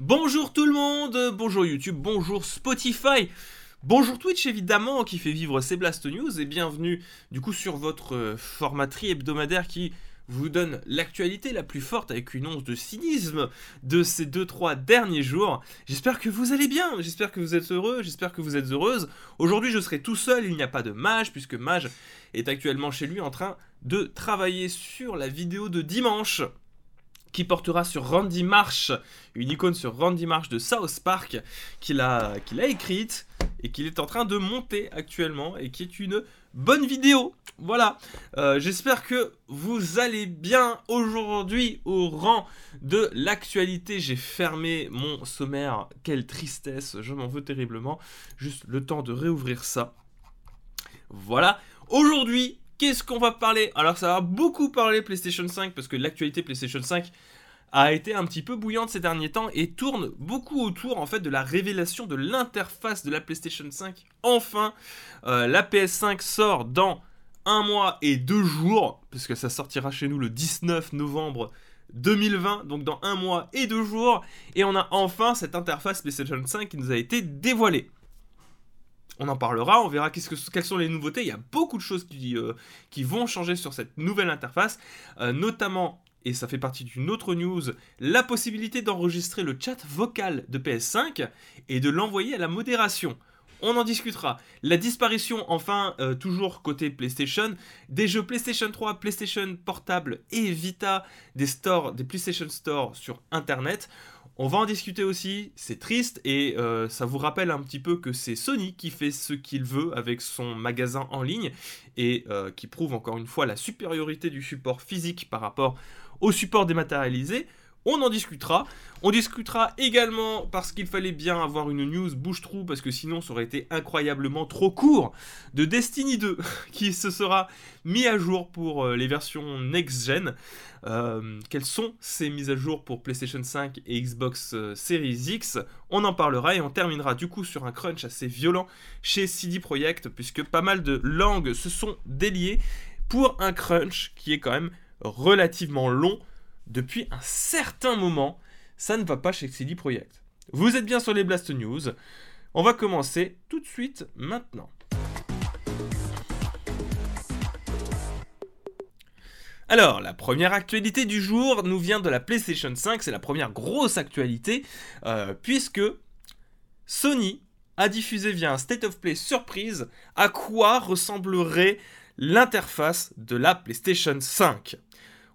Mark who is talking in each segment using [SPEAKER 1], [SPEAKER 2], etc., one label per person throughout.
[SPEAKER 1] Bonjour tout le monde, bonjour YouTube, bonjour Spotify, bonjour Twitch évidemment qui fait vivre ces Blast News et bienvenue du coup sur votre euh, formaterie hebdomadaire qui vous donne l'actualité la plus forte avec une once de cynisme de ces 2-3 derniers jours. J'espère que vous allez bien, j'espère que vous êtes heureux, j'espère que vous êtes heureuse. Aujourd'hui je serai tout seul, il n'y a pas de Mage puisque Mage est actuellement chez lui en train de travailler sur la vidéo de dimanche qui portera sur Randy Marsh, une icône sur Randy Marsh de South Park, qu'il a, qu'il écrite et qu'il est en train de monter actuellement et qui est une bonne vidéo. Voilà, Euh, j'espère que vous allez bien aujourd'hui au rang de l'actualité. J'ai fermé mon sommaire, quelle tristesse, je m'en veux terriblement. Juste le temps de réouvrir ça. Voilà, aujourd'hui, qu'est-ce qu'on va parler? Alors ça va beaucoup parler PlayStation 5 parce que l'actualité PlayStation 5 a été un petit peu bouillante ces derniers temps et tourne beaucoup autour en fait de la révélation de l'interface de la PlayStation 5. Enfin, euh, la PS5 sort dans un mois et deux jours, puisque ça sortira chez nous le 19 novembre 2020, donc dans un mois et deux jours, et on a enfin cette interface PlayStation 5 qui nous a été dévoilée. On en parlera, on verra quelles sont les nouveautés. Il y a beaucoup de choses qui, euh, vont changer sur cette nouvelle interface, euh, notamment, et ça fait partie d'une autre news, la possibilité d'enregistrer le chat vocal de PS5 et de l'envoyer à la modération. On en discutera. La disparition, enfin, euh, toujours côté PlayStation, des jeux PlayStation 3, PlayStation Portable et Vita, des stores, des PlayStation Store sur Internet. On va en discuter aussi, c'est triste et euh, ça vous rappelle un petit peu que c'est Sony qui fait ce qu'il veut avec son magasin en ligne et euh, qui prouve encore une fois la supériorité du support physique par rapport au support dématérialisé. On en discutera. On discutera également parce qu'il fallait bien avoir une news bouche-trou parce que sinon ça aurait été incroyablement trop court de Destiny 2 qui se sera mis à jour pour euh, les versions next-gen. Euh, quelles sont ces mises à jour pour PlayStation 5 et Xbox euh, Series X? On en parlera et on terminera du coup sur un crunch assez violent chez CD Projekt puisque pas mal de langues se sont déliées pour un crunch qui est quand même relativement long depuis un certain moment. Ça ne va pas chez CD Projekt. Vous êtes bien sur les Blast News. On va commencer tout de suite maintenant. Alors, la première actualité du jour nous vient de la PlayStation 5, c'est la première grosse actualité, euh, puisque Sony a diffusé via un State of Play surprise à quoi ressemblerait l'interface de la PlayStation 5.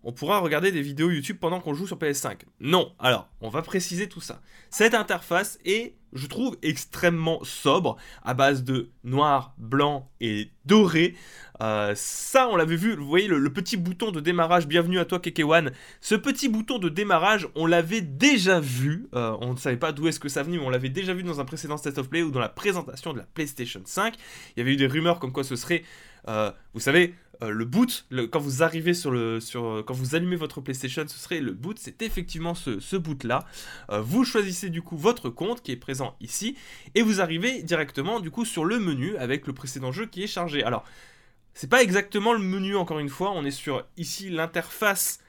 [SPEAKER 1] On pourra regarder des vidéos YouTube pendant qu'on joue sur PS5. Non, alors, on va préciser tout ça. Cette interface est, je trouve, extrêmement sobre, à base de noir, blanc et doré. Euh, ça, on l'avait vu, vous voyez le, petit bouton de démarrage, bienvenue à toi Kekewan. Ce petit bouton de démarrage, on l'avait déjà vu, euh, on ne savait pas d'où est-ce que ça venait, mais on l'avait déjà vu dans un précédent State of Play ou dans la présentation de la PlayStation 5. Il y avait eu des rumeurs comme quoi ce serait, euh, vous savez, euh, le boot, quand vous arrivez sur le, sur, quand vous allumez votre PlayStation, ce serait le boot, c'est effectivement ce, ce boot là. Euh, vous choisissez du coup votre compte qui est présent ici et vous arrivez directement du coup sur le menu avec le précédent jeu qui est chargé. Alors, c'est pas exactement le menu encore une fois, on est sur ici l'interface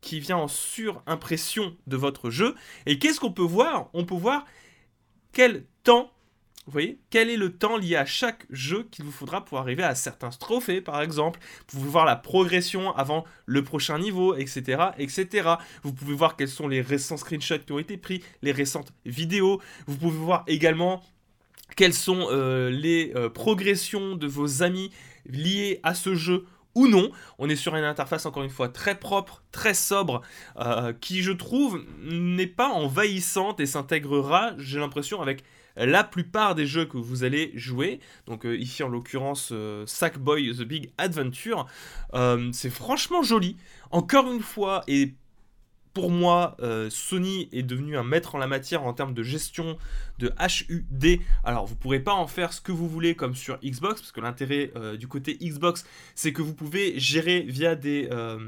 [SPEAKER 1] qui vient en surimpression de votre jeu. Et qu'est-ce qu'on peut voir? On peut voir quel temps vous voyez Quel est le temps lié à chaque jeu qu'il vous faudra pour arriver à certains trophées, par exemple? Vous pouvez voir la progression avant le prochain niveau, etc., etc. Vous pouvez voir quels sont les récents screenshots qui ont été pris, les récentes vidéos. Vous pouvez voir également quelles sont euh, les euh, progressions de vos amis liées à ce jeu ou non. On est sur une interface encore une fois très propre, très sobre, euh, qui je trouve n'est pas envahissante et s'intégrera, j'ai l'impression, avec la plupart des jeux que vous allez jouer, donc euh, ici en l'occurrence euh, Sackboy The Big Adventure, euh, c'est franchement joli. Encore une fois, et pour moi, euh, Sony est devenu un maître en la matière en termes de gestion de HUD. Alors, vous pourrez pas en faire ce que vous voulez comme sur Xbox, parce que l'intérêt euh, du côté Xbox, c'est que vous pouvez gérer via des, euh,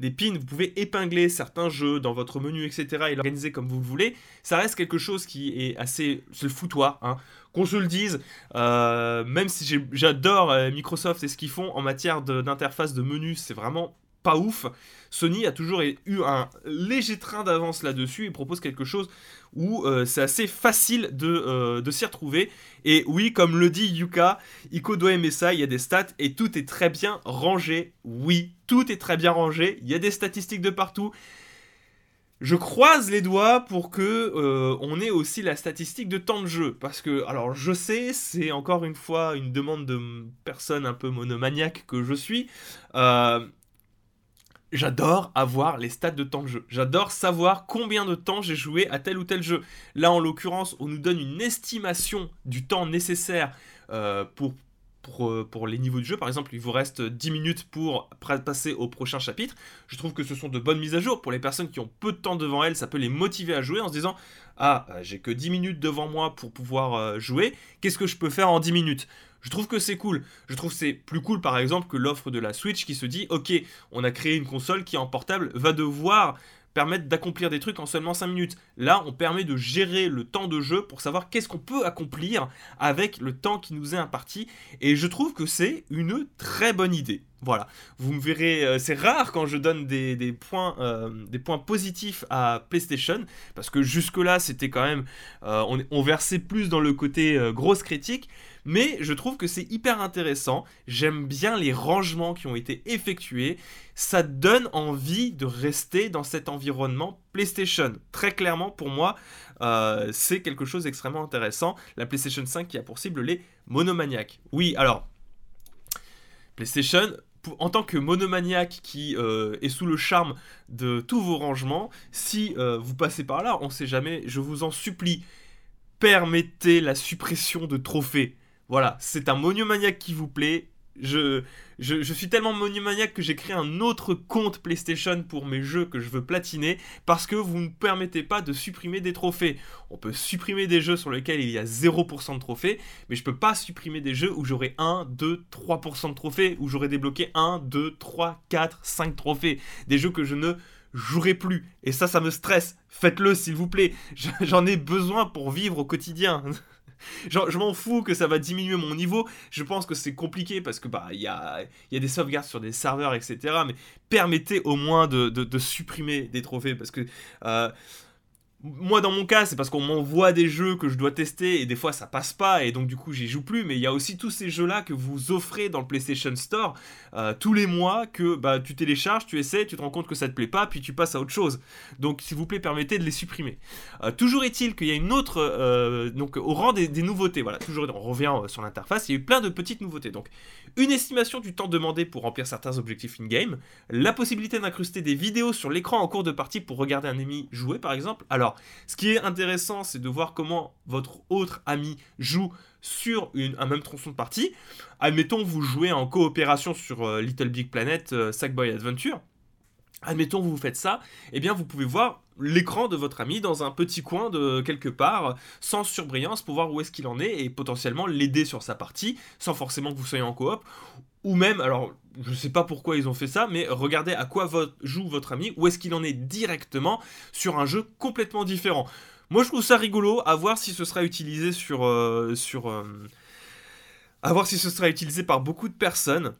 [SPEAKER 1] pins, vous pouvez épingler certains jeux dans votre menu, etc., et l'organiser comme vous le voulez. Ça reste quelque chose qui est assez... C'est le foutoir, hein qu'on se le dise, même si j'adore Microsoft et ce qu'ils font en matière d'interface de, de, menu, c'est vraiment pas ouf. Sony a toujours eu un léger train d'avance là-dessus et propose quelque chose où euh, c'est assez facile de, de s'y retrouver. Et oui, comme le dit Yuka, Iko doit aimer ça, il y a des stats et tout est très bien rangé. Oui, tout est très bien rangé, il y a des statistiques de partout. Je croise les doigts pour que euh, on ait aussi la statistique de temps de jeu. Parce que, alors je sais, c'est encore une fois une demande de personne un peu monomaniaque que je suis. Euh, j'adore avoir les stats de temps de jeu. J'adore savoir combien de temps j'ai joué à tel ou tel jeu. Là, en l'occurrence, on nous donne une estimation du temps nécessaire euh, pour euh, pour, les niveaux du jeu. Par exemple, il vous reste 10 minutes pour passer au prochain chapitre. Je trouve que ce sont de bonnes mises à jour. Pour les personnes qui ont peu de temps devant elles, ça peut les motiver à jouer en se disant Ah, euh, j'ai que 10 minutes devant moi pour pouvoir jouer. Qu'est-ce que je peux faire en 10 minutes? Je trouve que c'est cool. Je trouve que c'est plus cool par exemple que l'offre de la Switch qui se dit ok, on a créé une console qui en portable va devoir permettre d'accomplir des trucs en seulement 5 minutes. Là, on permet de gérer le temps de jeu pour savoir qu'est-ce qu'on peut accomplir avec le temps qui nous est imparti. Et je trouve que c'est une très bonne idée. Voilà, vous me verrez, euh, c'est rare quand je donne des, points, euh, des points positifs à PlayStation, parce que jusque-là, c'était quand même, euh, on, on, versait plus dans le côté grosse critique, mais je trouve que c'est hyper intéressant. J'aime bien les rangements qui ont été effectués. Ça donne envie de rester dans cet environnement PlayStation. Très clairement, pour moi, c'est quelque chose d'extrêmement intéressant. La PlayStation 5 qui a pour cible les monomaniaques. Oui, alors, PlayStation, en tant que monomaniaque qui euh, est sous le charme de tous vos rangements, si euh, vous passez par là, on sait jamais, je vous en supplie, permettez la suppression de trophées. Voilà, c'est un monomaniaque qui vous plaît. Je, je, suis tellement monomaniaque que j'ai créé un autre compte PlayStation pour mes jeux que je veux platiner parce que vous ne permettez pas de supprimer des trophées. On peut supprimer des jeux sur lesquels il y a 0% de trophées, mais je peux pas supprimer des jeux où j'aurai 1, 2, 3% de trophées, où j'aurai débloqué 1, 2, 3, 4, 5 trophées. Des jeux que je ne jouerai plus. Et ça, ça me stresse. Faites-le, s'il vous plaît. J'en ai besoin pour vivre au quotidien. Je m'en fous que ça va diminuer mon niveau. Je pense que c'est compliqué parce que bah il y a, des sauvegardes sur des serveurs, etc. Mais permettez au moins de, de, supprimer des trophées parce que euh, moi dans mon cas c'est parce qu'on m'envoie des jeux que je dois tester et des fois ça passe pas et donc du coup j'y joue plus. Mais il y a aussi tous ces jeux là que vous offrez dans le PlayStation Store euh, tous les mois que bah, tu télécharges, tu essaies, tu te rends compte que ça te plaît pas puis tu passes à autre chose. Donc s'il vous plaît permettez de les supprimer. Euh, toujours est-il qu'il y a une autre euh, donc au rang des, nouveautés. Voilà toujours on revient sur l'interface. Il y a eu plein de petites nouveautés. Donc une estimation du temps demandé pour remplir certains objectifs in-game la possibilité d'incruster des vidéos sur l'écran en cours de partie pour regarder un ennemi jouer par exemple. Alors ce qui est intéressant, c'est de voir comment votre autre ami joue sur un même tronçon de partie. Admettons, vous jouez en coopération sur euh, Little Big Planet euh, Sackboy Adventure. Admettons, vous faites ça, eh bien, vous pouvez voir l'écran de votre ami dans un petit coin de quelque part, sans surbrillance, pour voir où est-ce qu'il en est et potentiellement l'aider sur sa partie, sans forcément que vous soyez en coop. Ou même, alors je ne sais pas pourquoi ils ont fait ça, mais regardez à quoi joue votre ami, où est-ce qu'il en est directement sur un jeu complètement différent. Moi je trouve ça rigolo, à voir si ce sera utilisé sur... Euh, euh, à voir si ce sera utilisé par beaucoup de personnes.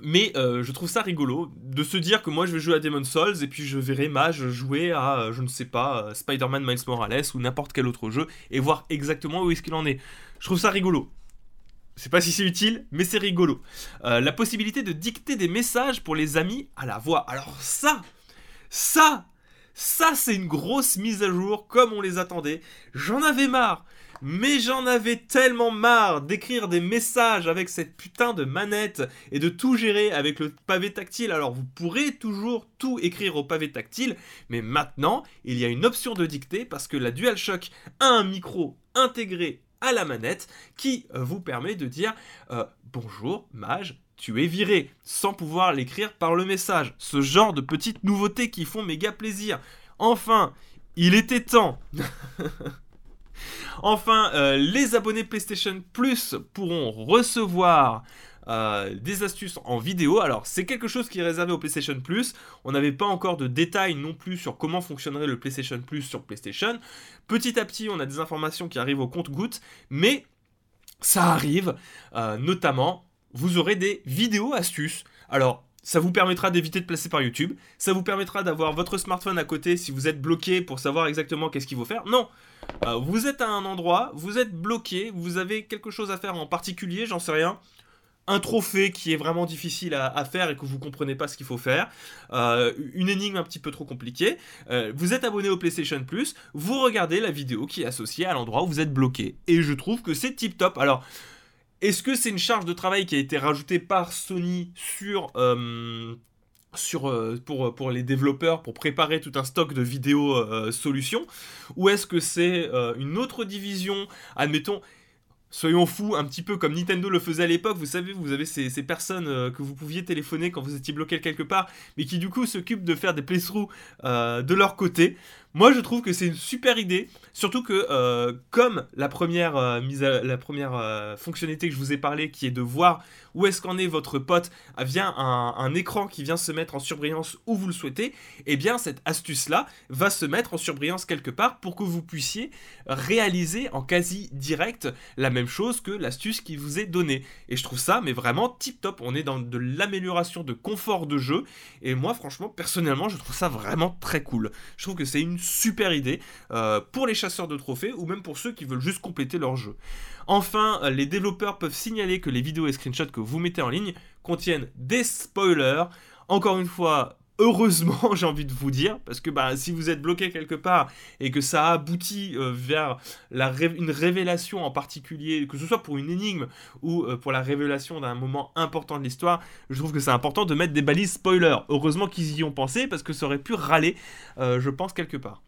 [SPEAKER 1] Mais euh, je trouve ça rigolo de se dire que moi je vais jouer à Demon's Souls et puis je verrai Mage jouer à, je ne sais pas, Spider-Man Miles Morales ou n'importe quel autre jeu et voir exactement où est-ce qu'il en est. Je trouve ça rigolo. Je sais pas si c'est utile, mais c'est rigolo. Euh, la possibilité de dicter des messages pour les amis à la voix. Alors ça, ça, ça c'est une grosse mise à jour comme on les attendait. J'en avais marre. Mais j'en avais tellement marre d'écrire des messages avec cette putain de manette et de tout gérer avec le pavé tactile. Alors vous pourrez toujours tout écrire au pavé tactile, mais maintenant il y a une option de dictée parce que la DualShock a un micro intégré à la manette qui euh, vous permet de dire euh, bonjour mage tu es viré sans pouvoir l'écrire par le message. Ce genre de petites nouveautés qui font méga plaisir. Enfin, il était temps. enfin, euh, les abonnés PlayStation Plus pourront recevoir euh, des astuces en vidéo. Alors c'est quelque chose qui est réservé au PlayStation Plus. On n'avait pas encore de détails non plus sur comment fonctionnerait le PlayStation Plus sur PlayStation. Petit à petit, on a des informations qui arrivent au compte-gouttes, mais ça arrive. Euh, notamment, vous aurez des vidéos astuces. Alors Ça vous permettra d'éviter de placer par YouTube. Ça vous permettra d'avoir votre smartphone à côté si vous êtes bloqué pour savoir exactement qu'est-ce qu'il faut faire. Non, euh, vous êtes à un endroit, vous êtes bloqué, vous avez quelque chose à faire en particulier, j'en sais rien un trophée qui est vraiment difficile à, faire et que vous comprenez pas ce qu'il faut faire, euh, une énigme un petit peu trop compliquée, euh, vous êtes abonné au PlayStation Plus, vous regardez la vidéo qui est associée à l'endroit où vous êtes bloqué. Et je trouve que c'est tip top. Alors, est-ce que c'est une charge de travail qui a été rajoutée par Sony sur... Euh, sur, pour, les développeurs pour préparer tout un stock de vidéos solutions? Ou est-ce que c'est une autre division? Admettons, soyons fous, un petit peu comme Nintendo le faisait à l'époque, vous savez, vous avez ces, personnes euh, que vous pouviez téléphoner quand vous étiez bloqué quelque part, mais qui du coup s'occupent de faire des playthroughs euh, de leur côté. Moi, je trouve que c'est une super idée, surtout que euh, comme la première, euh, la première euh, fonctionnalité que je vous ai parlé, qui est de voir où est-ce qu'en est votre pote via un, un, écran qui vient se mettre en surbrillance où vous le souhaitez, eh bien cette astuce-là va se mettre en surbrillance quelque part pour que vous puissiez réaliser en quasi direct la même chose que l'astuce qui vous est donnée. Et je trouve ça, mais vraiment tip top. On est dans de l'amélioration de confort de jeu, et moi, franchement, personnellement, je trouve ça vraiment très cool. Je trouve que c'est une super idée euh, pour les chasseurs de trophées ou même pour ceux qui veulent juste compléter leur jeu. Enfin, euh, les développeurs peuvent signaler que les vidéos et screenshots que vous mettez en ligne contiennent des spoilers. Encore une fois, heureusement, j'ai envie de vous dire, parce que bah, si vous êtes bloqué quelque part et que ça aboutit euh, vers une révélation en particulier, que ce soit pour une énigme ou euh, pour la révélation d'un moment important de l'histoire, je trouve que c'est important de mettre des balises spoiler. Heureusement qu'ils y ont pensé, parce que ça aurait pu râler, je pense, quelque part.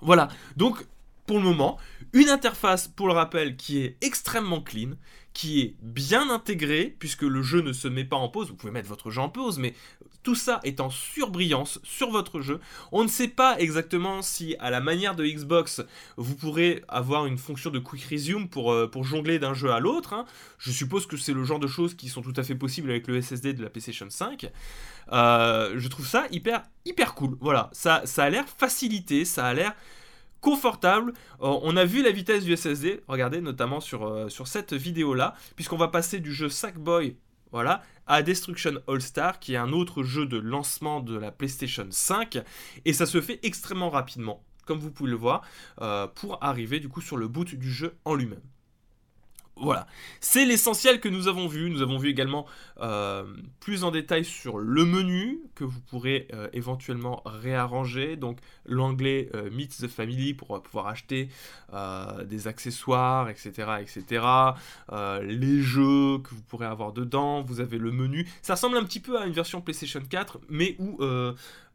[SPEAKER 1] Voilà, donc pour le moment, une interface, pour le rappel, qui est extrêmement clean, qui est bien intégrée, puisque le jeu ne se met pas en pause, vous pouvez mettre votre jeu en pause, mais tout ça est en surbrillance sur votre jeu. On ne sait pas exactement si, à la manière de Xbox, vous pourrez avoir une fonction de quick resume pour, euh, pour jongler d'un jeu à l'autre. Hein. Je suppose que c'est le genre de choses qui sont tout à fait possibles avec le SSD de la PlayStation 5. Euh, je trouve ça hyper, hyper cool. Voilà, ça, ça a l'air facilité, ça a l'air confortable. Euh, on a vu la vitesse du SSD, regardez notamment sur, euh, sur cette vidéo là, puisqu'on va passer du jeu Sackboy voilà, à Destruction All Star, qui est un autre jeu de lancement de la PlayStation 5, et ça se fait extrêmement rapidement, comme vous pouvez le voir, euh, pour arriver du coup sur le boot du jeu en lui-même. Voilà, c'est l'essentiel que nous avons vu. Nous avons vu également euh, plus en détail sur le menu que vous pourrez euh, éventuellement réarranger. Donc l'anglais euh, Meet the Family pour pouvoir acheter des accessoires, etc. etc. les jeux que vous pourrez avoir dedans. Vous avez le menu. Ça ressemble un petit peu à une version PlayStation 4, mais où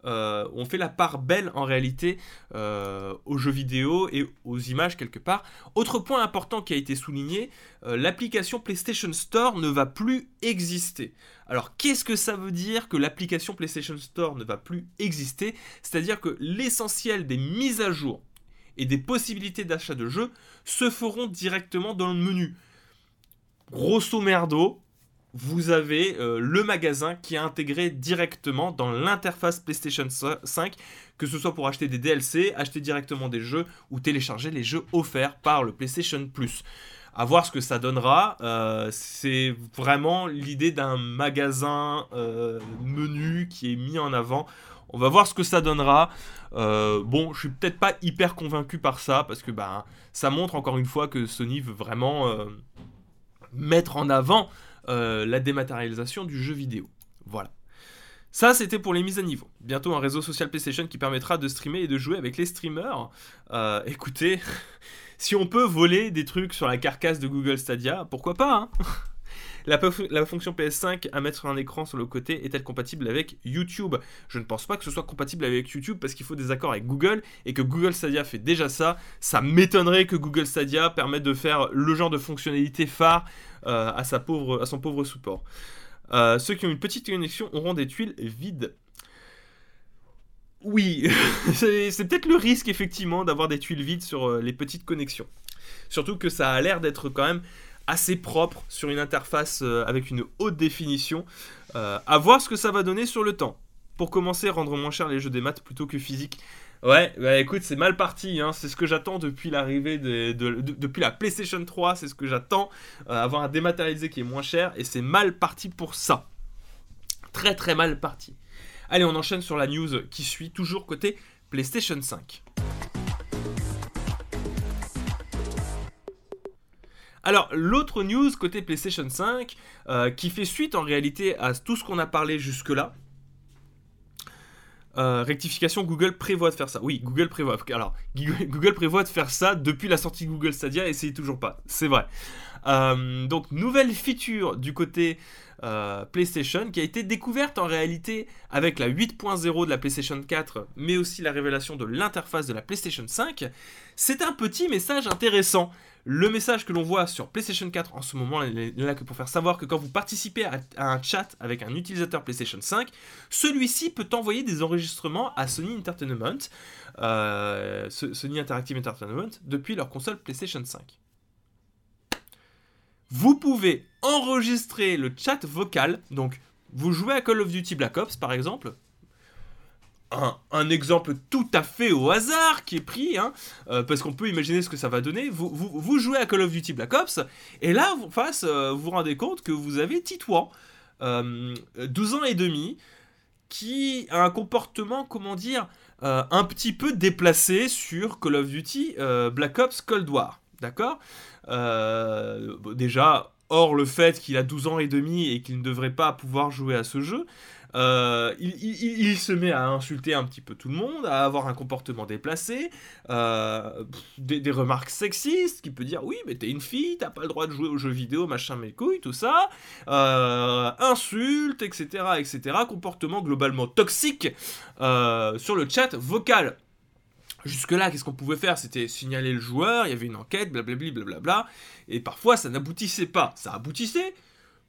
[SPEAKER 1] euh, on fait la part belle en réalité euh, aux jeux vidéo et aux images quelque part. Autre point important qui a été souligné, euh, l'application PlayStation Store ne va plus exister. Alors qu'est-ce que ça veut dire que l'application PlayStation Store ne va plus exister? C'est-à-dire que l'essentiel des mises à jour et des possibilités d'achat de jeux se feront directement dans le menu. Grosso merdo, vous avez euh, le magasin qui est intégré directement dans l'interface PlayStation 5, que ce soit pour acheter des DLC, acheter directement des jeux ou télécharger les jeux offerts par le PlayStation Plus. À voir ce que ça donnera. Euh, c'est vraiment l'idée d'un magasin euh, menu qui est mis en avant. On va voir ce que ça donnera. bon, je suis peut-être pas hyper convaincu par ça parce que bah, ça montre encore une fois que Sony veut vraiment mettre en avant euh, la dématérialisation du jeu vidéo. Voilà. Ça, c'était pour les mises à niveau. Bientôt un réseau social PlayStation qui permettra de streamer et de jouer avec les streamers. Euh, écoutez, si on peut voler des trucs sur la carcasse de Google Stadia, pourquoi pas hein? la, fonction PS5 à mettre un écran sur le côté est-elle compatible avec YouTube? Je ne pense pas que ce soit compatible avec YouTube parce qu'il faut des accords avec Google et que Google Stadia fait déjà ça. Ça m'étonnerait que Google Stadia permette de faire le genre de fonctionnalité phare euh, à, son pauvre support. Euh, ceux qui ont une petite connexion auront des tuiles vides. Oui, c'est peut-être le risque effectivement d'avoir des tuiles vides sur euh, les petites connexions. Surtout que ça a l'air d'être quand même assez propre sur une interface avec une haute définition. à voir ce que ça va donner sur le temps. Pour commencer, rendre moins cher les jeux des maths plutôt que physique. Ouais, bah écoute, c'est mal parti. Hein. C'est ce que j'attends depuis l'arrivée de, depuis la PlayStation 3. C'est ce que j'attends. Euh, avoir un dématérialisé qui est moins cher. Et c'est mal parti pour ça. très très mal parti. Allez, on enchaîne sur la news qui suit, toujours côté PlayStation 5. Alors, l'autre news côté PlayStation 5, euh, qui fait suite en réalité à tout ce qu'on a parlé jusque-là. Euh, rectification, Google prévoit de faire ça. Oui, Google prévoit. Alors, Google prévoit de faire ça depuis la sortie Google Stadia et c'est toujours pas. C'est vrai. Euh, donc, nouvelle feature du côté PlayStation qui a été découverte en réalité avec la 8.0 de la PlayStation 4, mais aussi la révélation de l'interface de la PlayStation 5. C'est un petit message intéressant. Le message que l'on voit sur PlayStation 4 en ce moment est là que pour faire savoir que quand vous participez à, un chat avec un utilisateur PlayStation 5, celui-ci peut envoyer des enregistrements à Sony Entertainment, euh, Sony Interactive Entertainment, depuis leur console PlayStation 5. Vous pouvez enregistrer le chat vocal, donc vous jouez à Call of Duty Black Ops par exemple, un, exemple tout à fait au hasard qui est pris, hein, euh, parce qu'on peut imaginer ce que ça va donner. Vous, vous, jouez à Call of Duty Black Ops, et là, en face, euh, vous vous rendez compte que vous avez Titouan, 12 euh, ans et demi, qui a un comportement, comment dire, un petit peu déplacé sur Call of Duty Black Ops Cold War. D'accord? Déjà, hors le fait qu'il a 12 ans et demi et qu'il ne devrait pas pouvoir jouer à ce jeu, euh, il, se met à insulter un petit peu tout le monde, à avoir un comportement déplacé, euh, des, remarques sexistes, qui peut dire oui mais t'es une fille, t'as pas le droit de jouer aux jeux vidéo, machin mes couilles, tout ça, euh, insultes, etc., etc., comportement globalement toxique sur le chat vocal. Jusque-là, qu'est-ce qu'on pouvait faire? C'était signaler le joueur, il y avait une enquête, blablabla, blablabla, et parfois ça n'aboutissait pas. Ça aboutissait,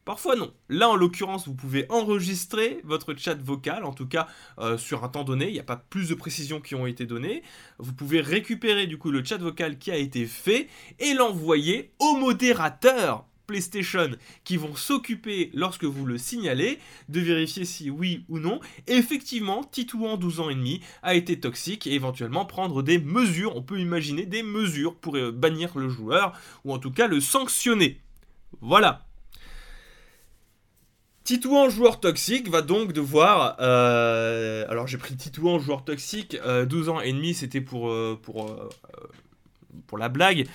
[SPEAKER 1] Parfois non. Là en l'occurrence vous pouvez enregistrer votre chat vocal, en tout cas euh, sur un temps donné, il n'y a pas plus de précisions qui ont été données. Vous pouvez récupérer du coup le chat vocal qui a été fait et l'envoyer au modérateur PlayStation qui vont s'occuper lorsque vous le signalez de vérifier si oui ou non effectivement Titouan 12 ans et demi a été toxique et éventuellement prendre des mesures, on peut imaginer des mesures pour euh, bannir le joueur ou en tout cas le sanctionner. Voilà, Titouan joueur toxique va donc devoir. Euh, alors j'ai pris Titouan joueur toxique, 12 euh, ans et demi, c'était pour, euh, la blague.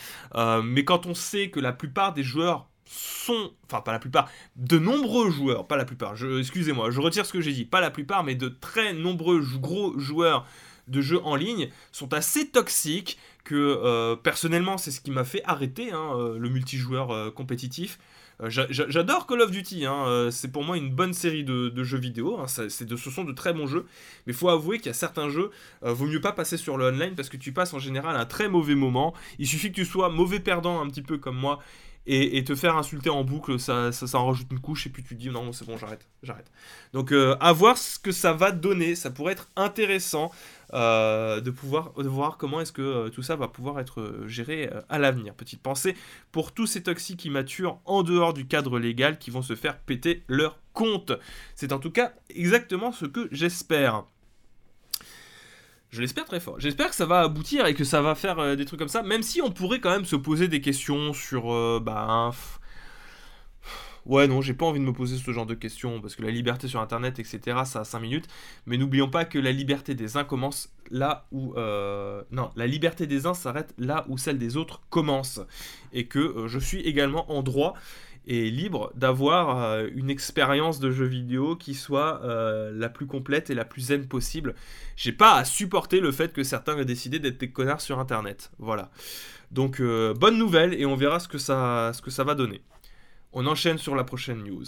[SPEAKER 1] mais quand on sait que la plupart des joueurs sont. Enfin, pas la plupart, de nombreux joueurs, pas la plupart, excusez-moi, je retire ce que j'ai dit, pas la plupart, mais de très nombreux gros joueurs de jeux en ligne sont assez toxiques que personnellement c'est ce qui m'a fait arrêter hein, le multijoueur compétitif. Euh, j'adore Call of Duty, hein, euh, c'est pour moi une bonne série de, jeux vidéo, hein, c'est de, ce sont de très bons jeux, mais faut avouer qu'il y a certains jeux, euh, vaut mieux pas passer sur le online parce que tu passes en général un très mauvais moment, il suffit que tu sois mauvais perdant un petit peu comme moi, et, te faire insulter en boucle, ça, ça, en rajoute une couche, et puis tu te dis non, c'est bon, j'arrête, j'arrête. Donc à voir ce que ça va donner, ça pourrait être intéressant. Euh, de pouvoir voir comment est-ce que euh, tout ça va pouvoir être euh, géré à l'avenir. Petite pensée pour tous ces toxiques immatures en dehors du cadre légal qui vont se faire péter leur compte. C'est en tout cas exactement ce que j'espère. Je l'espère très fort. J'espère que ça va aboutir et que ça va faire des trucs comme ça, même si on pourrait quand même se poser des questions sur bah, Ouais, non, j'ai pas envie de me poser ce genre de questions, parce que la liberté sur Internet, etc., ça a 5 minutes. Mais n'oublions pas que la liberté des uns commence là où... Euh, non, la liberté des uns s'arrête là où celle des autres commence. Et que euh, je suis également en droit et libre d'avoir euh, une expérience de jeu vidéo qui soit la plus complète et la plus zen possible. J'ai pas à supporter le fait que certains aient décidé d'être des connards sur Internet. Voilà. Donc, bonne nouvelle, et on verra ce que ça, ce que ça va donner. On enchaîne sur la prochaine news.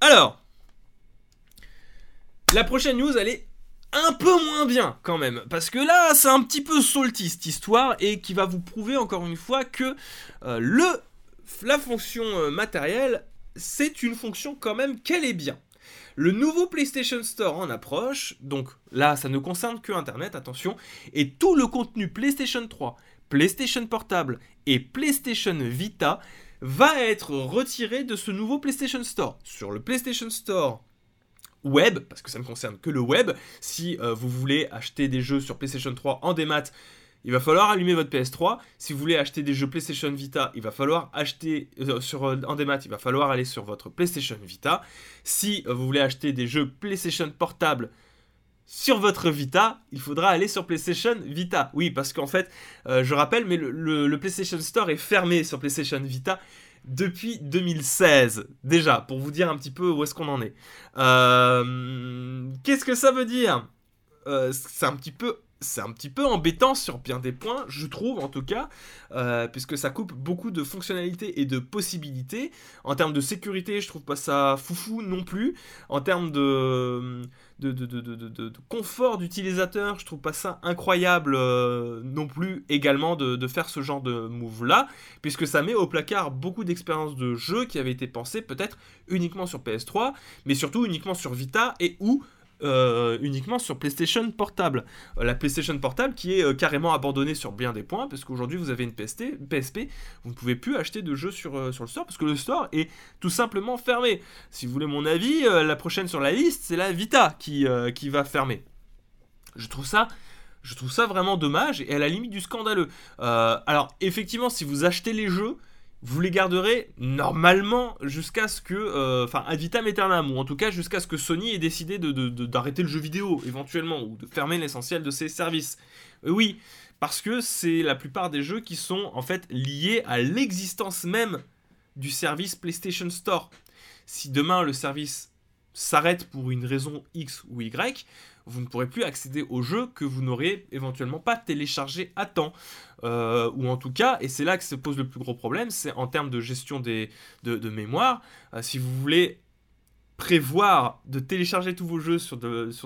[SPEAKER 1] Alors, la prochaine news, elle est un peu moins bien quand même, parce que là, c'est un petit peu salty cette histoire, et qui va vous prouver encore une fois que euh, la fonction euh, matérielle, c'est une fonction quand même qu'elle est bien. Le nouveau PlayStation Store en approche, donc là ça ne concerne que Internet, attention, et tout le contenu PlayStation 3, PlayStation Portable et PlayStation Vita va être retiré de ce nouveau PlayStation Store. Sur le PlayStation Store web, parce que ça ne concerne que le web, si euh, vous voulez acheter des jeux sur PlayStation 3 en démat, il va falloir allumer votre PS3. Si vous voulez acheter des jeux PlayStation Vita, il va falloir acheter euh, sur euh, il va falloir aller sur votre PlayStation Vita. Si vous voulez acheter des jeux PlayStation portable sur votre Vita, il faudra aller sur PlayStation Vita. Oui, parce qu'en fait, je rappelle, mais le, PlayStation Store est fermé sur PlayStation Vita depuis 2016. Déjà, pour vous dire un petit peu où est-ce qu'on en est. Qu'est-ce que ça veut dire? C'est un petit peu c'est un petit peu embêtant sur bien des points, je trouve en tout cas, euh, puisque ça coupe beaucoup de fonctionnalités et de possibilités. En termes de sécurité, je trouve pas ça foufou non plus. En termes de, confort d'utilisateur, je trouve pas ça incroyable euh, non plus également de, faire ce genre de move là, puisque ça met au placard beaucoup d'expériences de jeu qui avaient été pensées peut-être uniquement sur PS3, mais surtout uniquement sur Vita et où euh, uniquement sur PlayStation Portable. Euh, la PlayStation Portable qui est euh, carrément abandonnée sur bien des points, parce qu'aujourd'hui vous avez une PSP, vous ne pouvez plus acheter de jeux sur, le store, parce que le store est tout simplement fermé. Si vous voulez mon avis, la prochaine sur la liste, c'est la Vita qui, va fermer. Je trouve ça... Je trouve ça vraiment dommage et à la limite du scandaleux. alors effectivement, si vous achetez les jeux, vous les garderez normalement jusqu'à ce que, euh, enfin, ad vitam aeternam, ou en tout cas jusqu'à ce que Sony ait décidé d'arrêter le jeu vidéo éventuellement, ou de fermer l'essentiel de ses services. Euh, oui, parce que c'est la plupart des jeux qui sont en fait liés à l'existence même du service PlayStation Store. Si demain le service s'arrête pour une raison X ou Y, vous ne pourrez plus accéder au jeu que vous n'aurez éventuellement pas téléchargé à temps. Euh, ou en tout cas, et c'est là que se pose le plus gros problème, c'est en termes de gestion des, de, mémoire. Euh, si vous voulez prévoir de télécharger tous vos jeux sur,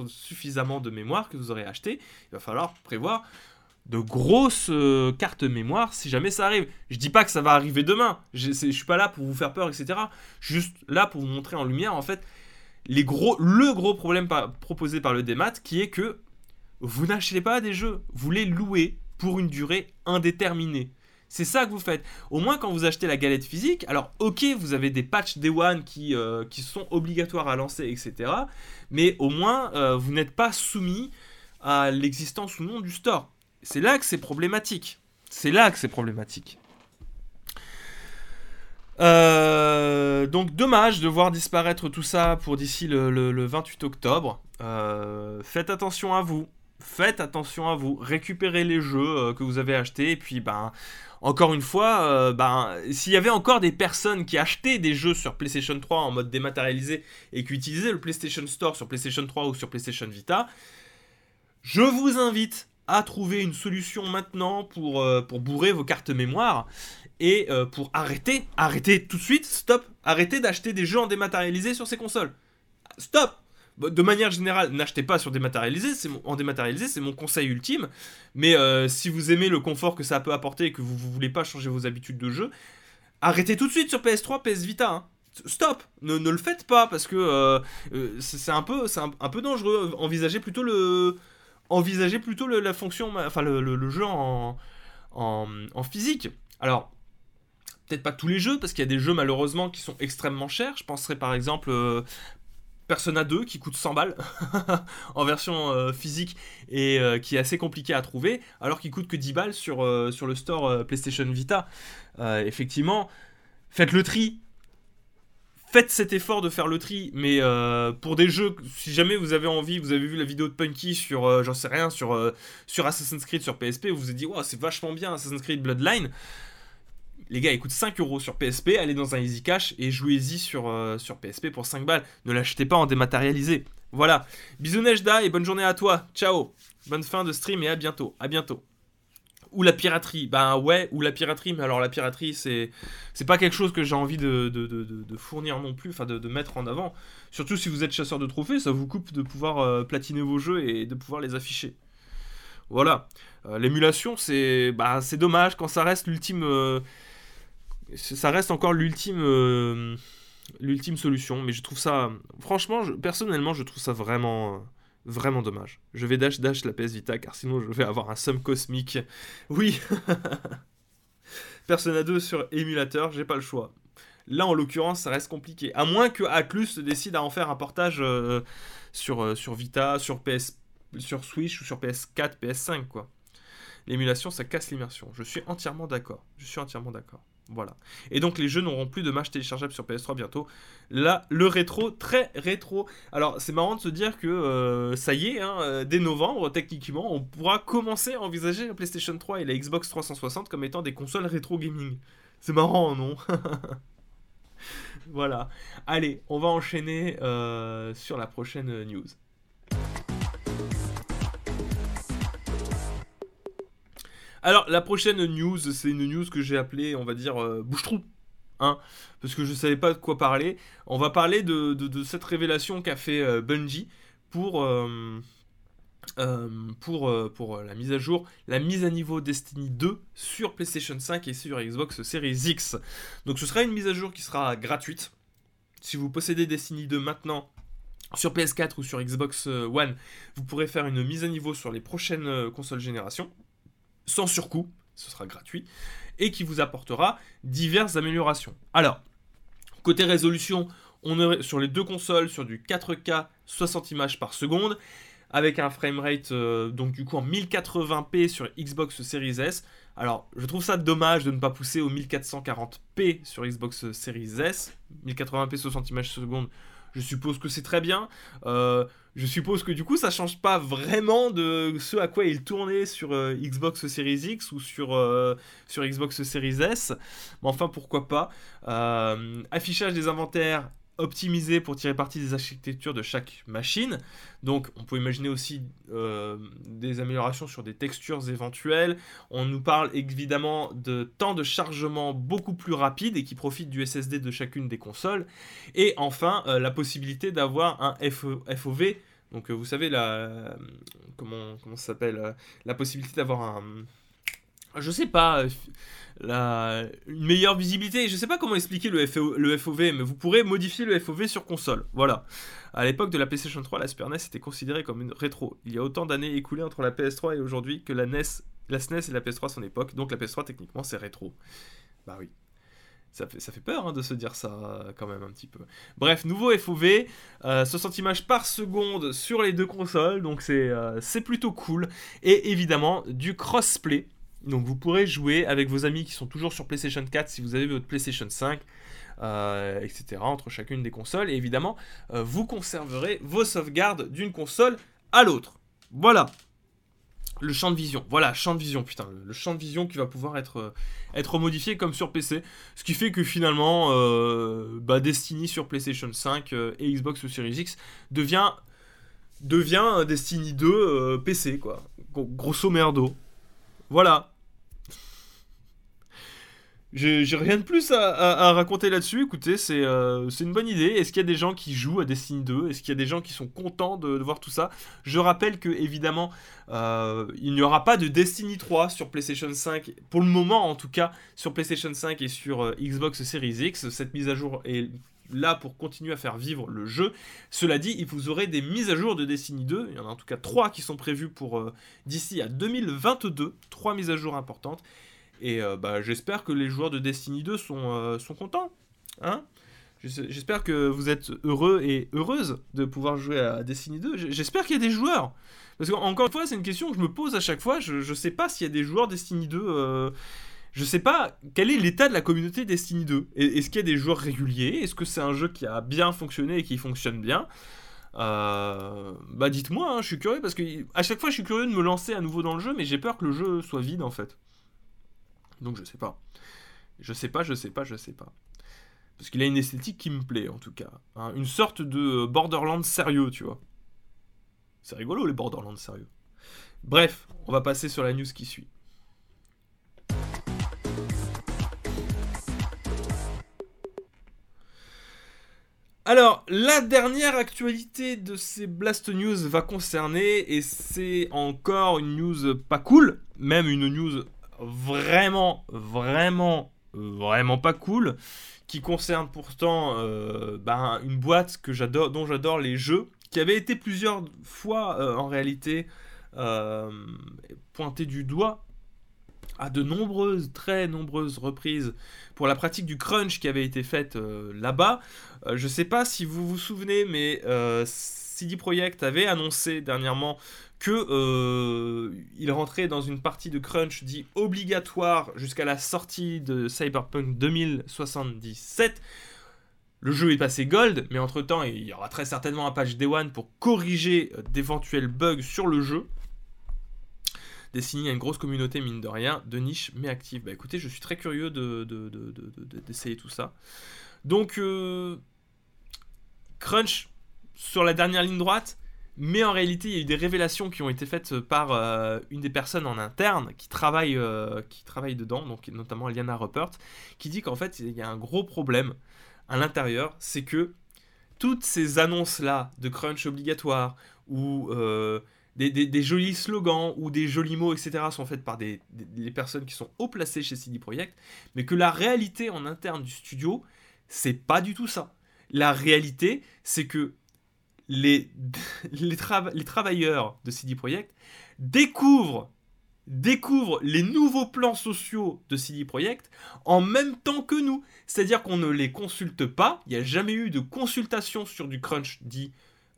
[SPEAKER 1] suffisamment de mémoire que vous aurez acheté, il va falloir prévoir de grosses euh, cartes mémoire si jamais ça arrive. Je dis pas que ça va arriver demain, je, je suis pas là pour vous faire peur, etc. Juste là pour vous montrer en lumière en fait le gros problème proposé par le démat qui est que vous n'achetez pas des jeux, vous les louez pour une durée indéterminée. C'est ça que vous faites. Au moins quand vous achetez la galette physique, alors ok, vous avez des patchs Day One qui, euh, sont obligatoires à lancer, etc. Mais au moins, euh, vous n'êtes pas soumis à l'existence ou non du store. C'est là que c'est problématique. C'est là que c'est problématique. Euh, donc dommage de voir disparaître tout ça pour d'ici le, 28 octobre. Faites attention à vous. Faites attention à vous. Récupérez les jeux euh, que vous avez achetés. Et puis, ben, encore une fois, ben, s'il y avait encore des personnes qui achetaient des jeux sur PlayStation 3 en mode dématérialisé et qui utilisaient le PlayStation Store sur PlayStation 3 ou sur PlayStation Vita, je vous invite à trouver une solution maintenant pour, pour bourrer vos cartes mémoire et euh, pour arrêter, arrêter tout de suite, stop, arrêter d'acheter des jeux en dématérialisé sur ces consoles. Stop de manière générale, n'achetez pas sur dématérialisé, en dématérialisé, c'est mon conseil ultime. Mais euh, si vous aimez le confort que ça peut apporter et que vous ne voulez pas changer vos habitudes de jeu, arrêtez tout de suite sur PS3, PS Vita. Hein. Stop, ne, le faites pas parce que euh, c'est un peu, c'est un, peu dangereux. Envisagez plutôt le, plutôt la fonction, enfin le, jeu en, en, physique. Alors, peut-être pas tous les jeux, parce qu'il y a des jeux malheureusement qui sont extrêmement chers. Je penserais par exemple euh, Persona 2 qui coûte 100 balles en version euh, physique et euh, qui est assez compliqué à trouver, alors qu'il coûte que 10 balles sur, sur le store PlayStation Vita. effectivement, faites le tri. Faites cet effort de faire le tri, mais pour des jeux, si jamais vous avez envie, vous avez vu la vidéo de Punky sur, j'en sais rien, sur, sur Assassin's Creed sur PSP, vous vous êtes dit, wow, c'est vachement bien Assassin's Creed Bloodline les gars, il coûte 5 euros sur PSP, allez dans un Easy Cash et jouez-y sur, euh, sur PSP pour 5 balles. Ne l'achetez pas en dématérialisé. Voilà. Bisous Nejda et bonne journée à toi. Ciao. Bonne fin de stream et à bientôt. À bientôt. Ou la piraterie. Ben ouais, ou la piraterie. Mais alors la piraterie, c'est c'est pas quelque chose que j'ai envie de, de, fournir non plus, enfin de, mettre en avant. Surtout si vous êtes chasseur de trophées, ça vous coupe de pouvoir euh, platiner vos jeux et de pouvoir les afficher. Voilà. Euh, l'émulation, c'est bah, c'est dommage quand ça reste l'ultime ça reste encore l'ultime euh, l'ultime solution mais je trouve ça franchement personnellement je trouve ça vraiment vraiment dommage je vais dash dash la PS Vita car sinon je vais avoir un somme cosmique oui Persona 2 sur émulateur j'ai pas le choix là en l'occurrence ça reste compliqué à moins que Atlus décide à en faire un portage euh, sur, euh, sur Vita sur PS sur Switch ou sur PS4 PS5 quoi l'émulation, ça casse l'immersion. Je suis entièrement d'accord. Je suis entièrement d'accord. Voilà. Et donc les jeux n'auront plus de matchs téléchargeables sur PS3 bientôt. Là, le rétro, très rétro. Alors c'est marrant de se dire que euh, ça y est, hein, euh, dès novembre, techniquement, on pourra commencer à envisager la PlayStation 3 et la Xbox 360 comme étant des consoles rétro gaming. C'est marrant, non? Voilà. Allez, on va enchaîner euh, sur la prochaine news. Alors, la prochaine news, c'est une news que j'ai appelée, on va dire, euh, bouche-trou. Hein, parce que je ne savais pas de quoi parler. On va parler de, cette révélation qu'a fait euh, Bungie pour, euh, la mise à jour, la mise à niveau Destiny 2 sur PlayStation 5 et sur Xbox Series X. Donc ce sera une mise à jour qui sera gratuite. Si vous possédez Destiny 2 maintenant, sur PS4 ou sur Xbox One, vous pourrez faire une mise à niveau sur les prochaines consoles générations sans surcoût, ce sera gratuit, et qui vous apportera diverses améliorations. Alors, côté résolution, on est sur les deux consoles sur du 4K 60 images par seconde, avec un framerate euh, donc du coup en 1080p sur Xbox Series S. Alors, je trouve ça dommage de ne pas pousser au 1440p sur Xbox Series S. 1080p 60 images par seconde, je suppose que c'est très bien. Euh, je suppose que du coup, ça change pas vraiment de ce à quoi il tournait sur euh, Xbox Series X ou euh, sur Xbox Series S. Mais enfin, pourquoi pas. affichage des inventaires optimisé pour tirer parti des architectures de chaque machine. Donc on peut imaginer aussi euh, des améliorations sur des textures éventuelles. On nous parle évidemment de temps de chargement beaucoup plus rapide et qui profite du SSD de chacune des consoles. Et enfin euh, la possibilité d'avoir un FOV. Donc euh, vous savez la comment s'appelle la possibilité d'avoir un je sais pas, la, une meilleure visibilité. Je sais pas comment expliquer le, FOV, mais vous pourrez modifier le FOV sur console. Voilà. À l'époque de la PlayStation 3, la Super NES était considérée comme une rétro. Il y a autant d'années écoulées entre la PS3 et aujourd'hui que la NES, la SNES et la PS3 à son époque. Donc la PS3 techniquement c'est rétro. Bah oui. Ça fait, ça fait, peur hein, de se dire ça quand même un petit peu. Bref, nouveau FOV, 60 images par seconde sur les deux consoles, donc c'est euh, plutôt cool. Et évidemment du crossplay. Donc vous pourrez jouer avec vos amis qui sont toujours sur PlayStation 4 si vous avez votre PlayStation 5, euh, etc. entre chacune des consoles. Et évidemment, euh, vous conserverez vos sauvegardes d'une console à l'autre. Voilà. Le champ de vision. Voilà, champ de vision, putain. Le, champ de vision qui va pouvoir être, euh, modifié comme sur PC. Ce qui fait que finalement, bah, Destiny sur PlayStation 5 et Xbox Series X devient, devient Destiny 2 PC, quoi. Grosso merdo. Voilà. J'ai rien de plus à, raconter là-dessus. Écoutez, euh, c'est une bonne idée. Est-ce qu'il y a des gens qui jouent à Destiny 2 Est-ce qu'il y a des gens qui sont contents de, voir tout ça? Je rappelle que, évidemment, euh, il n'y aura pas de Destiny 3 sur PlayStation 5, pour le moment en tout cas, sur PlayStation 5 et sur euh, Xbox Series X. Cette mise à jour est là pour continuer à faire vivre le jeu. Cela dit, vous aurez des mises à jour de Destiny 2. Il y en a en tout cas 3 qui sont prévues pour d'ici à 2022. 3 mises à jour importantes. Et euh, bah, j'espère que les joueurs de Destiny 2 sont, euh, sont contents. Hein J'espère que vous êtes heureux et heureuses de pouvoir jouer à Destiny 2. J'espère qu'il y a des joueurs. Parce qu'encore une fois, c'est une question que je me pose à chaque fois. Je ne sais pas s'il y a des joueurs Destiny 2. Euh, je sais pas quel est l'état de la communauté Destiny 2. Est-ce qu'il y a des joueurs réguliers? Est-ce que c'est un jeu qui a bien fonctionné et qui fonctionne bien? Bah dites-moi, hein, je suis curieux parce que à chaque fois je suis curieux de me lancer à nouveau dans le jeu, mais j'ai peur que le jeu soit vide en fait. Donc je sais pas. Je sais pas, je sais pas, je sais pas. Parce qu'il a une esthétique qui me plaît en tout cas. Hein. une sorte de Borderlands sérieux, tu vois. C'est rigolo les Borderlands sérieux. Bref, on va passer sur la news qui suit. Alors, la dernière actualité de ces Blast News va concerner, et c'est encore une news pas cool, même une news vraiment, vraiment, vraiment pas cool, qui concerne pourtant euh, ben, une boîte que dont j'adore les jeux, qui avait été plusieurs fois euh, en réalité euh, pointé du doigt à de nombreuses, très nombreuses reprises pour la pratique du crunch qui avait été faite là-bas. je sais pas si vous vous souvenez, mais CD Projekt avait annoncé dernièrement que euh, il rentrait dans une partie de crunch dit obligatoire jusqu'à la sortie de Cyberpunk 2077. Le jeu est passé gold, mais entre-temps, il y aura très certainement un patch Day One pour corriger euh, d'éventuels bugs sur le jeu. Destiné à une grosse communauté, mine de rien, de niche mais active. Bah écoutez, je suis très curieux d'essayer de, tout ça. Donc, euh, Crunch sur la dernière ligne droite, mais en réalité, il y a eu des révélations qui ont été faites par euh, une des personnes en interne qui travaille, qui travaille dedans, donc notamment Liana Rupert, qui dit qu'en fait, il y a un gros problème à l'intérieur, c'est que toutes ces annonces-là de crunch obligatoire ou euh, des, jolis slogans ou des jolis mots, etc., sont faites par des, personnes qui sont haut placées chez CD Projekt, mais que la réalité en interne du studio, c'est pas du tout ça. La réalité, c'est que les, travailleurs de CD Projekt découvrent découvre les nouveaux plans sociaux de CD Projekt en même temps que nous. C'est-à-dire qu'on ne les consulte pas, il n'y a jamais eu de consultation sur du crunch dit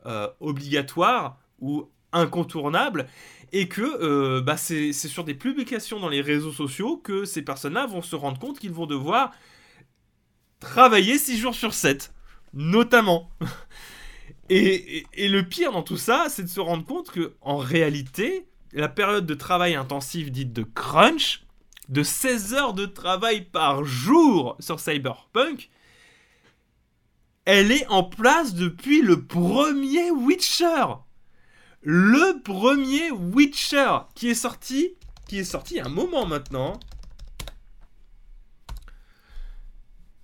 [SPEAKER 1] euh, obligatoire ou incontournable, et que euh, bah, c'est sur des publications dans les réseaux sociaux que ces personnes-là vont se rendre compte qu'ils vont devoir travailler 6 jours sur 7, notamment. et, le pire dans tout ça, c'est de se rendre compte que en réalité, la période de travail intensive dite de crunch, de 16 heures de travail par jour sur Cyberpunk, elle est en place depuis le premier Witcher. Le premier Witcher qui est sorti, qui est sorti un moment maintenant.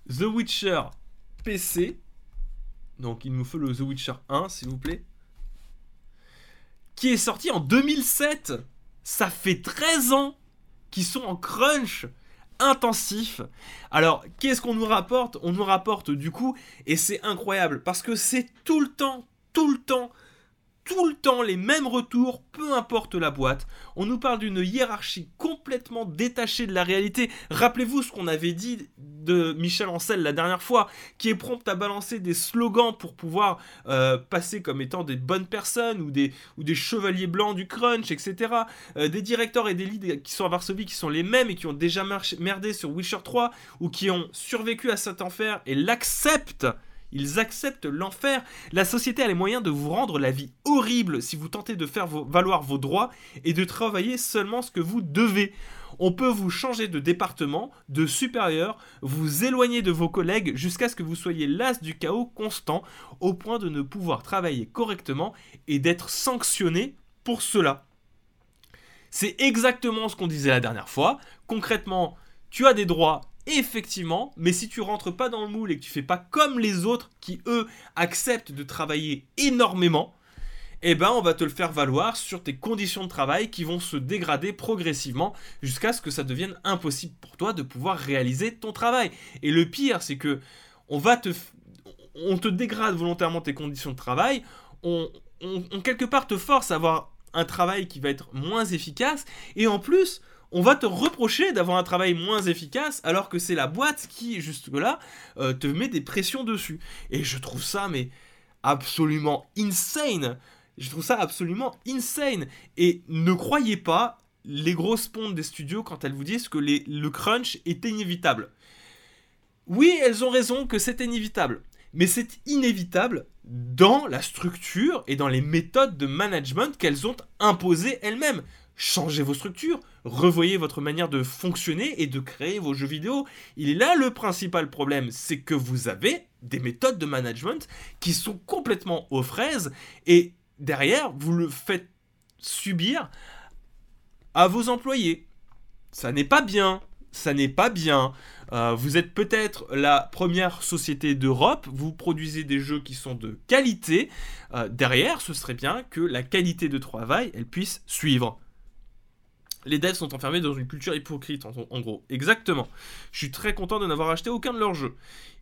[SPEAKER 1] The Witcher PC. Donc il nous faut le The Witcher 1 s'il vous plaît qui est sorti en 2007. Ça fait 13 ans qu'ils sont en crunch intensif. Alors, qu'est-ce qu'on nous rapporte? On nous rapporte du coup, et c'est incroyable, parce que c'est tout le temps, tout le temps, tout le temps les mêmes retours, peu importe la boîte. On nous parle d'une hiérarchie complètement détachée de la réalité. Rappelez-vous ce qu'on avait dit de Michel Ancel la dernière fois, qui est prompt à balancer des slogans pour pouvoir euh, passer comme étant des bonnes personnes ou des, chevaliers blancs du crunch, etc. Euh, des directeurs et des leads qui sont à Varsovie, qui sont les mêmes et qui ont déjà merdé sur Witcher 3 ou qui ont survécu à cet enfer et l'acceptent ils acceptent l'enfer. La société a les moyens de vous rendre la vie horrible si vous tentez de faire valoir vos droits et de travailler seulement ce que vous devez. On peut vous changer de département, de supérieur, vous éloigner de vos collègues jusqu'à ce que vous soyez las du chaos constant au point de ne pouvoir travailler correctement et d'être sanctionné pour cela. C'est exactement ce qu'on disait la dernière fois. Concrètement, tu as des droits effectivement, mais si tu rentres pas dans le moule et que tu fais pas comme les autres qui eux acceptent de travailler énormément, eh ben on va te le faire valoir sur tes conditions de travail qui vont se dégrader progressivement jusqu'à ce que ça devienne impossible pour toi de pouvoir réaliser ton travail. Et le pire, c'est que on va te on te dégrade volontairement tes conditions de travail, on, on quelque part te force à avoir un travail qui va être moins efficace et en plus on va te reprocher d'avoir un travail moins efficace alors que c'est la boîte qui, jusque-là, euh, te met des pressions dessus. Et je trouve ça, mais absolument insane. Je trouve ça absolument insane. Et ne croyez pas les grosses pontes des studios quand elles vous disent que le crunch est inévitable. Oui, elles ont raison que c'est inévitable. Mais c'est inévitable dans la structure et dans les méthodes de management qu'elles ont imposées elles-mêmes changez vos structures, revoyez votre manière de fonctionner et de créer vos jeux vidéo. Il est là le principal problème, c'est que vous avez des méthodes de management qui sont complètement aux fraises et derrière, vous le faites subir à vos employés. Ça n'est pas bien, ça n'est pas bien. Euh, vous êtes peut-être la première société d'Europe, vous produisez des jeux qui sont de qualité. Euh, derrière, ce serait bien que la qualité de travail, elle puisse suivre les devs sont enfermés dans une culture hypocrite, en, gros. Exactement. Je suis très content de n'avoir acheté aucun de leurs jeux.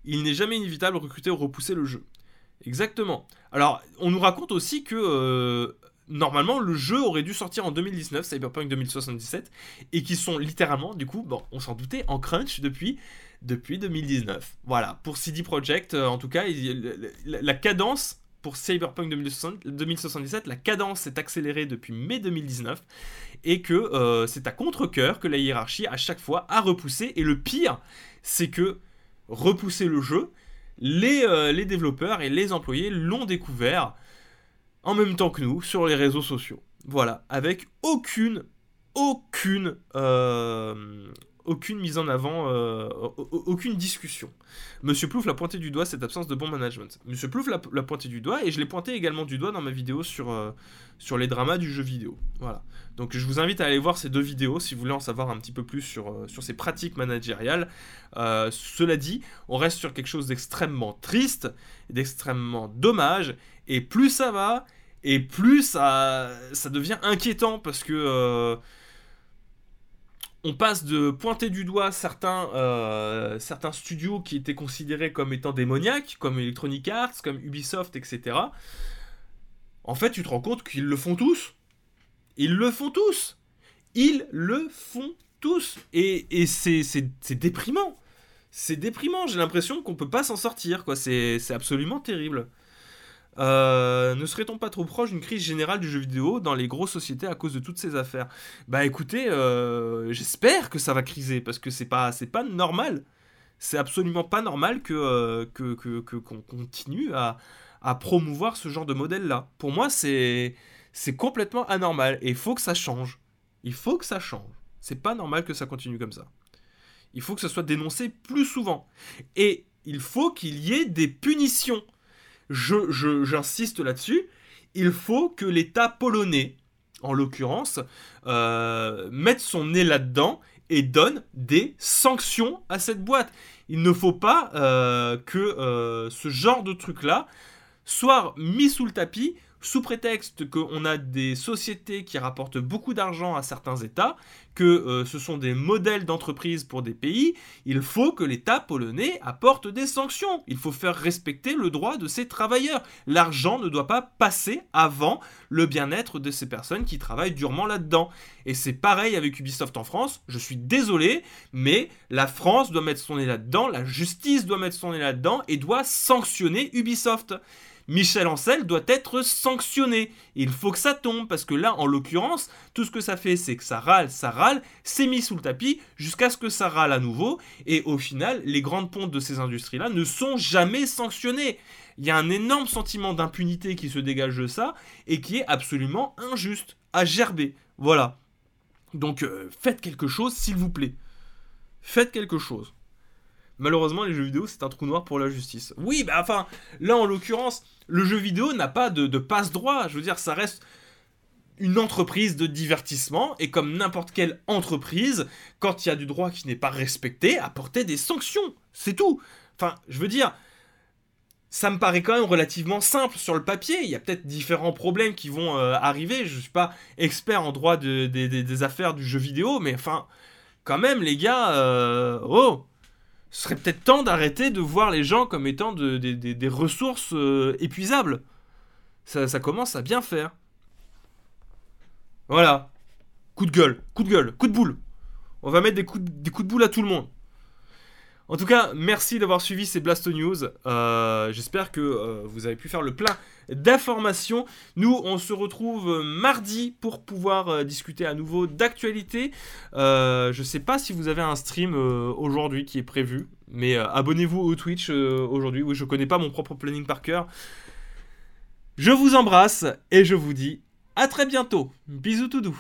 [SPEAKER 1] Il n'est jamais inévitable de recruter ou repousser le jeu. Exactement. Alors, on nous raconte aussi que euh, normalement le jeu aurait dû sortir en 2019, Cyberpunk 2077, et qu'ils sont littéralement, du coup, bon, on s'en doutait, en crunch depuis depuis 2019. Voilà, pour CD Projekt, euh, en tout cas, la, cadence pour Cyberpunk 2077, la cadence s'est accélérée depuis mai 2019 et que euh, c'est à contre-coeur que la hiérarchie à chaque fois a repoussé. Et le pire, c'est que repousser le jeu, les, euh, les développeurs et les employés l'ont découvert en même temps que nous sur les réseaux sociaux. Voilà, avec aucune, aucune, euh, aucune mise en avant, euh, aucune discussion. Monsieur Plouf l'a pointé du doigt cette absence de bon management. Monsieur Plouf l'a pointé du doigt et je l'ai pointé également du doigt dans ma vidéo sur, euh, sur les dramas du jeu vidéo. Voilà. Donc je vous invite à aller voir ces deux vidéos si vous voulez en savoir un petit peu plus sur, euh, sur ces pratiques managériales. cela dit, on reste sur quelque chose d'extrêmement triste, d'extrêmement dommage, et plus ça va, et plus ça, ça devient inquiétant parce que on passe de pointer du doigt certains, euh, certains studios qui étaient considérés comme étant démoniaques, comme Electronic Arts, comme Ubisoft, etc. En fait, tu te rends compte qu'ils le font tous. Ils le font tous. Ils le font tous. Et, c'est déprimant. C'est déprimant. J'ai l'impression qu'on peut pas s'en sortir. C'est absolument terrible. Euh, ne serait-on pas trop proche d'une crise générale du jeu vidéo dans les grosses sociétés à cause de toutes ces affaires? Bah écoutez, euh, j'espère que ça va criser parce que c'est pas, c'est pas normal. C'est absolument pas normal que, euh, que, qu'on continue à, à promouvoir ce genre de modèle-là. Pour moi, c'est, c'est complètement anormal et il faut que ça change. Il faut que ça change. C'est pas normal que ça continue comme ça. Il faut que ça soit dénoncé plus souvent. Et il faut qu'il y ait des punitions j'insiste là-dessus, il faut que l'État polonais, en l'occurrence, euh, mette son nez là-dedans et donne des sanctions à cette boîte. Il ne faut pas euh, que euh, ce genre de truc-là soit mis sous le tapis sous prétexte qu'on a des sociétés qui rapportent beaucoup d'argent à certains États, que euh, ce sont des modèles d'entreprise pour des pays, il faut que l'État polonais apporte des sanctions. Il faut faire respecter le droit de ses travailleurs. L'argent ne doit pas passer avant le bien-être de ces personnes qui travaillent durement là-dedans. Et c'est pareil avec Ubisoft en France. Je suis désolé, mais la France doit mettre son nez là-dedans, la justice doit mettre son nez là-dedans et doit sanctionner Ubisoft. Michel Ancel doit être sanctionné. Il faut que ça tombe, parce que là, en l'occurrence, tout ce que ça fait, c'est que ça râle, ça râle, c'est mis sous le tapis, jusqu'à ce que ça râle à nouveau, et au final, les grandes pontes de ces industries-là ne sont jamais sanctionnées. Il y a un énorme sentiment d'impunité qui se dégage de ça, et qui est absolument injuste, à gerber. Voilà. Donc, euh, faites quelque chose, s'il vous plaît. Faites quelque chose. Malheureusement, les jeux vidéo, c'est un trou noir pour la justice. Oui, bah enfin, là en l'occurrence, le jeu vidéo n'a pas de, passe-droit. Je veux dire, ça reste une entreprise de divertissement et comme n'importe quelle entreprise, quand il y a du droit qui n'est pas respecté, apporter des sanctions. C'est tout. Enfin, je veux dire, ça me paraît quand même relativement simple sur le papier. Il y a peut-être différents problèmes qui vont euh, arriver. Je ne suis pas expert en droit des affaires du jeu vidéo, mais enfin, quand même, les gars, euh, oh, ce serait peut-être temps d'arrêter de voir les gens comme étant des ressources euh, épuisables. Ça, commence à bien faire. Voilà. Coup de gueule, coup de gueule, coup de boule. On va mettre des coups, des coups de boule à tout le monde. En tout cas, merci d'avoir suivi ces Blast News. Euh, j'espère que euh, vous avez pu faire le plein d'informations. Nous, on se retrouve mardi pour pouvoir euh, discuter à nouveau d'actualité. je ne sais pas si vous avez un stream aujourd'hui qui est prévu, mais abonnez-vous au Twitch aujourd'hui. Oui, je connais pas mon propre planning par cœur. Je vous embrasse et je vous dis à très bientôt. Bisous tout doux.